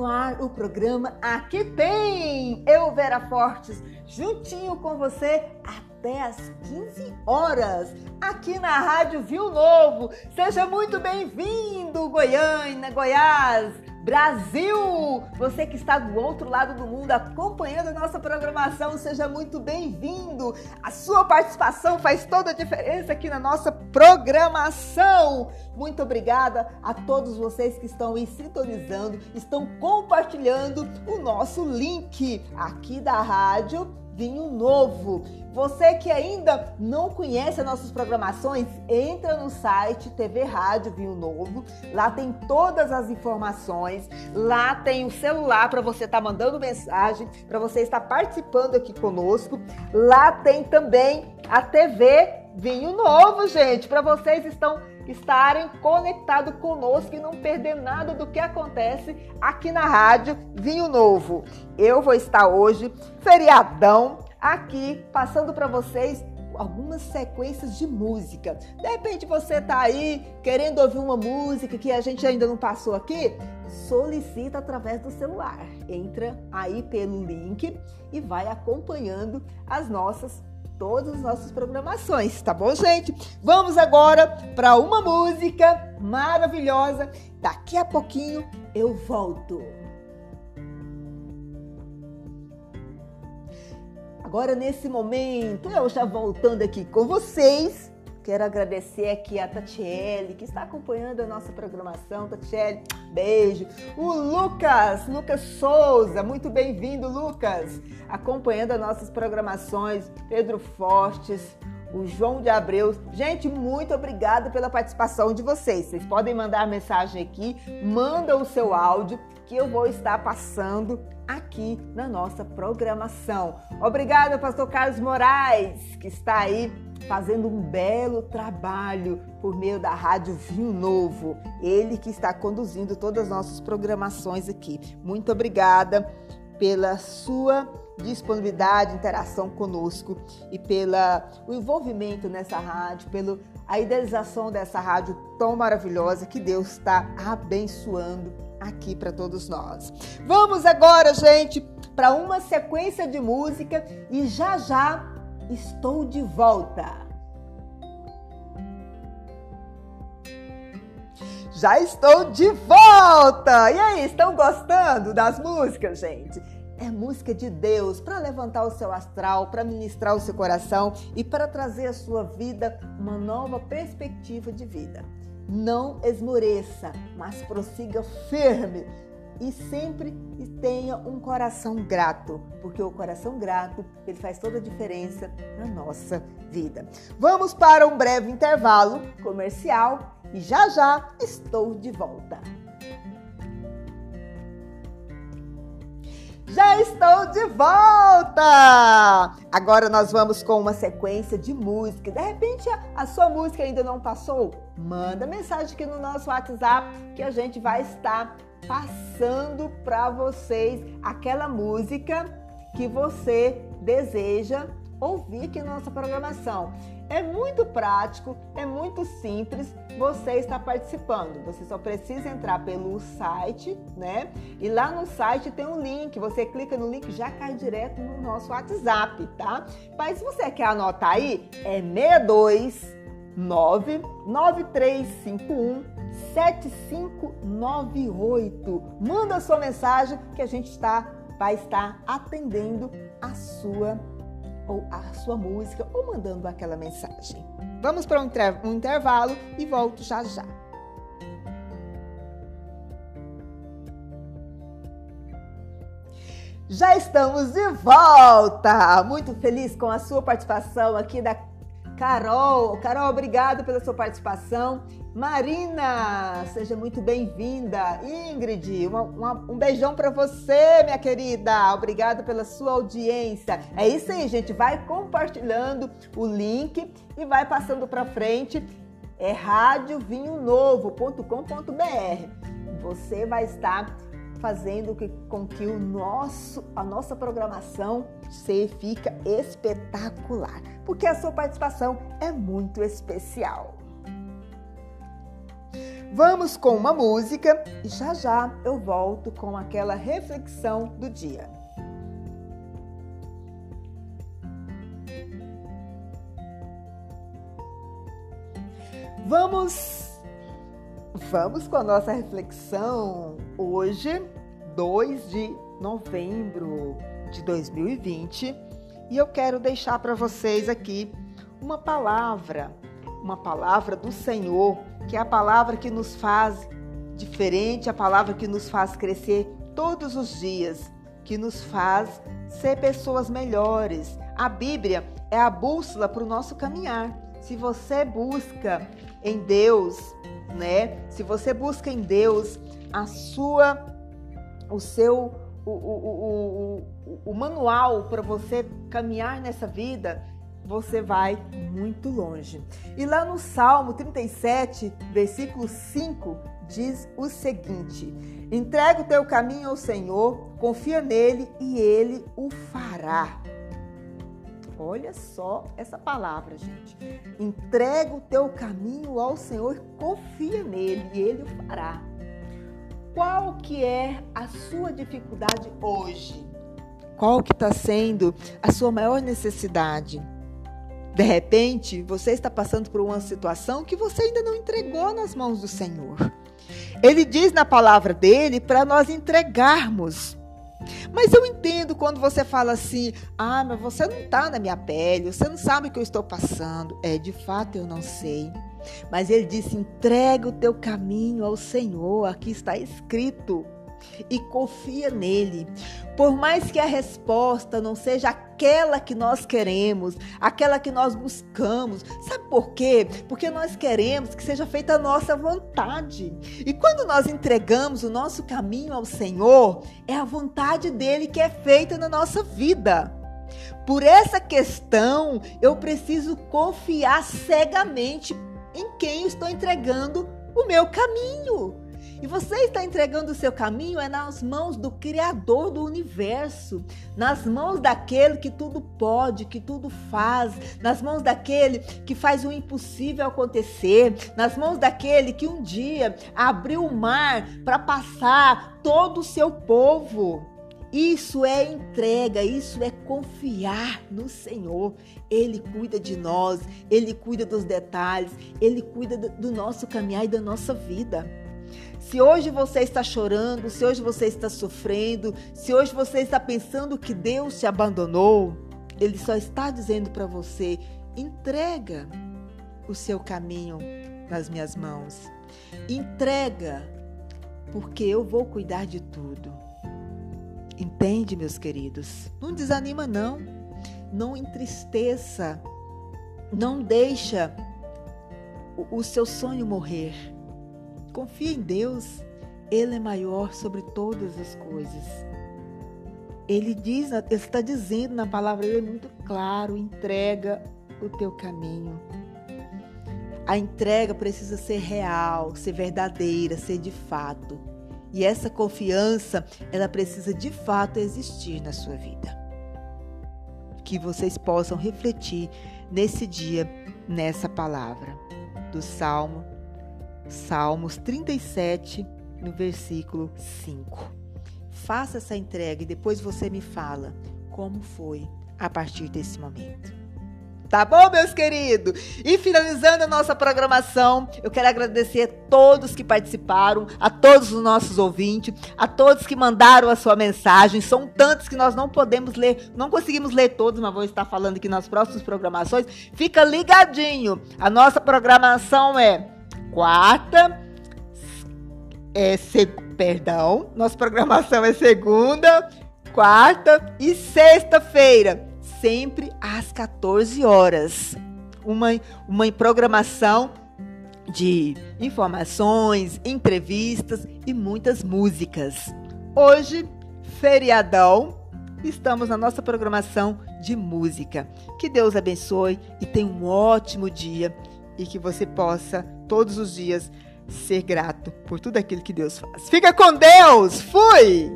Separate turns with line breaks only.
no ar o programa Aqui Tem! Eu, Vera Fortes, juntinho com você até às 15 horas, aqui na Rádio Viu Novo. Seja muito bem-vindo, Goiânia, Goiás, Brasil! Você que está do outro lado do mundo acompanhando a nossa programação, seja muito bem-vindo. A sua participação faz toda a diferença aqui na nossa programação. Muito obrigada a todos vocês que estão aí sintonizando, estão compartilhando o nosso link aqui da rádio Vinho Novo. Você que ainda não conhece as nossas programações, entra no site TV Rádio Vinho Novo. Lá tem todas as informações. Lá tem o celular para você estar tá mandando mensagem, para você estar participando aqui conosco. Lá tem também a TV Vinho Novo, gente, para vocês estão estarem conectados conosco e não perder nada do que acontece aqui na rádio Vinho Novo. Eu vou estar hoje, feriadão, aqui passando para vocês algumas sequências de música. De repente você tá aí querendo ouvir uma música que a gente ainda não passou aqui, solicita através do celular. Entra aí pelo link e vai acompanhando as nossas todas as nossas programações, tá bom, gente? Vamos agora para uma música maravilhosa. Daqui a pouquinho eu volto. Agora, nesse momento, eu já voltando aqui com vocês, quero agradecer aqui a Tatiele, que está acompanhando a nossa programação. Tatiele, beijo. O Lucas, Lucas Souza, muito bem-vindo, Lucas, acompanhando as nossas programações. Pedro Fortes, o João de Abreu. Gente, muito obrigada pela participação de vocês. Vocês podem mandar mensagem aqui, manda o seu áudio que eu vou estar passando aqui na nossa programação. Obrigada, pastor Carlos Moraes, que está aí fazendo um belo trabalho por meio da Rádio Vinho Novo. Ele que está conduzindo todas as nossas programações aqui. Muito obrigada pela sua disponibilidade, interação conosco e pela o envolvimento nessa rádio, pela a idealização dessa rádio tão maravilhosa que Deus está abençoando aqui para todos nós. Vamos agora, gente, para uma sequência de música e já já estou de volta. Já estou de volta! E aí, estão gostando das músicas, gente? É música de Deus para levantar o seu astral, para ministrar o seu coração e para trazer à sua vida uma nova perspectiva de vida. Não esmoreça, mas prossiga firme e sempre tenha um coração grato, porque o coração grato ele faz toda a diferença na nossa vida. Vamos para um breve intervalo comercial e já já estou de volta. Já estou de volta! Agora nós vamos com uma sequência de música. De repente a, sua música ainda não passou? Manda mensagem aqui no nosso WhatsApp que a gente vai estar passando para vocês aquela música que você deseja ouvir aqui na nossa programação. É muito prático, é muito simples você está participando. Você só precisa entrar pelo site, né? E lá no site tem um link. Você clica no link já cai direto no nosso WhatsApp, tá? Mas se você quer anotar aí, é 629 9351 7598. Manda sua mensagem que a gente está vai estar atendendo a sua ou a sua música ou mandando aquela mensagem. Vamos para um, intervalo e volto já já. Já estamos de volta! Muito feliz com a sua participação aqui da Carol. Carol, obrigado pela sua participação. Marina, seja muito bem-vinda. Ingrid, uma, uma, um beijão para você, minha querida. Obrigada pela sua audiência. É isso aí, gente. Vai compartilhando o link e vai passando para frente. É radiovinhonovo.com.br. Você vai estar fazendo que, com que o nosso, a nossa programação se fica espetacular, porque a sua participação é muito especial. Vamos com uma música e já já eu volto com aquela reflexão do dia. Vamos vamos com a nossa reflexão hoje, 2 de novembro de 2020, e eu quero deixar para vocês aqui uma palavra, uma palavra do Senhor, que é a palavra que nos faz diferente, a palavra que nos faz crescer todos os dias, que nos faz ser pessoas melhores. A Bíblia é a bússola para o nosso caminhar. Se você busca em Deus, né? Se você busca em Deus a sua, o seu, o, o, o, o manual para você caminhar nessa vida, você vai muito longe. E lá no Salmo 37, versículo 5, diz o seguinte: Entrega o teu caminho ao Senhor, confia nele e ele o fará. Olha só essa palavra, gente. Entrega o teu caminho ao Senhor, confia nele e ele o fará. Qual que é a sua dificuldade hoje? Qual que está sendo a sua maior necessidade? De repente, você está passando por uma situação que você ainda não entregou nas mãos do Senhor. Ele diz na palavra dele para nós entregarmos mas eu entendo quando você fala assim: ah, mas você não está na minha pele, você não sabe o que eu estou passando. É, de fato eu não sei. Mas ele disse: entrega o teu caminho ao Senhor, aqui está escrito e confia nele. Por mais que a resposta não seja aquela que nós queremos, aquela que nós buscamos. Sabe por quê? Porque nós queremos que seja feita a nossa vontade. E quando nós entregamos o nosso caminho ao Senhor, é a vontade dele que é feita na nossa vida. Por essa questão, eu preciso confiar cegamente em quem estou entregando o meu caminho. E você está entregando o seu caminho é nas mãos do Criador do universo, nas mãos daquele que tudo pode, que tudo faz, nas mãos daquele que faz o impossível acontecer, nas mãos daquele que um dia abriu o mar para passar todo o seu povo. Isso é entrega, isso é confiar no Senhor. Ele cuida de nós, ele cuida dos detalhes, ele cuida do nosso caminhar e da nossa vida. Se hoje você está chorando, se hoje você está sofrendo, se hoje você está pensando que Deus te abandonou, Ele só está dizendo para você: entrega o seu caminho nas minhas mãos. Entrega, porque eu vou cuidar de tudo. Entende, meus queridos? Não desanima não. Não entristeça. Não deixa o, seu sonho morrer. Confia em Deus, Ele é maior sobre todas as coisas. Ele diz, ele está dizendo na palavra dele muito claro: entrega o teu caminho. A entrega precisa ser real, ser verdadeira, ser de fato. E essa confiança, ela precisa de fato existir na sua vida. Que vocês possam refletir nesse dia, nessa palavra do Salmo Salmos 37, no versículo 5. Faça essa entrega e depois você me fala como foi a partir desse momento. Tá bom, meus queridos? E finalizando a nossa programação, eu quero agradecer a todos que participaram, a todos os nossos ouvintes, a todos que mandaram a sua mensagem. São tantos que nós não podemos ler, não conseguimos ler todos, mas vou estar falando aqui nas próximas programações. Fica ligadinho. A nossa programação é quarta, é, se, perdão, nossa programação é segunda, quarta e sexta-feira, sempre às 14 horas. Uma, uma programação de informações, entrevistas e muitas músicas. Hoje, feriadão, estamos na nossa programação de música. Que Deus abençoe e tenha um ótimo dia e que você possa todos os dias ser grato por tudo aquilo que Deus faz. Fica com Deus! Fui!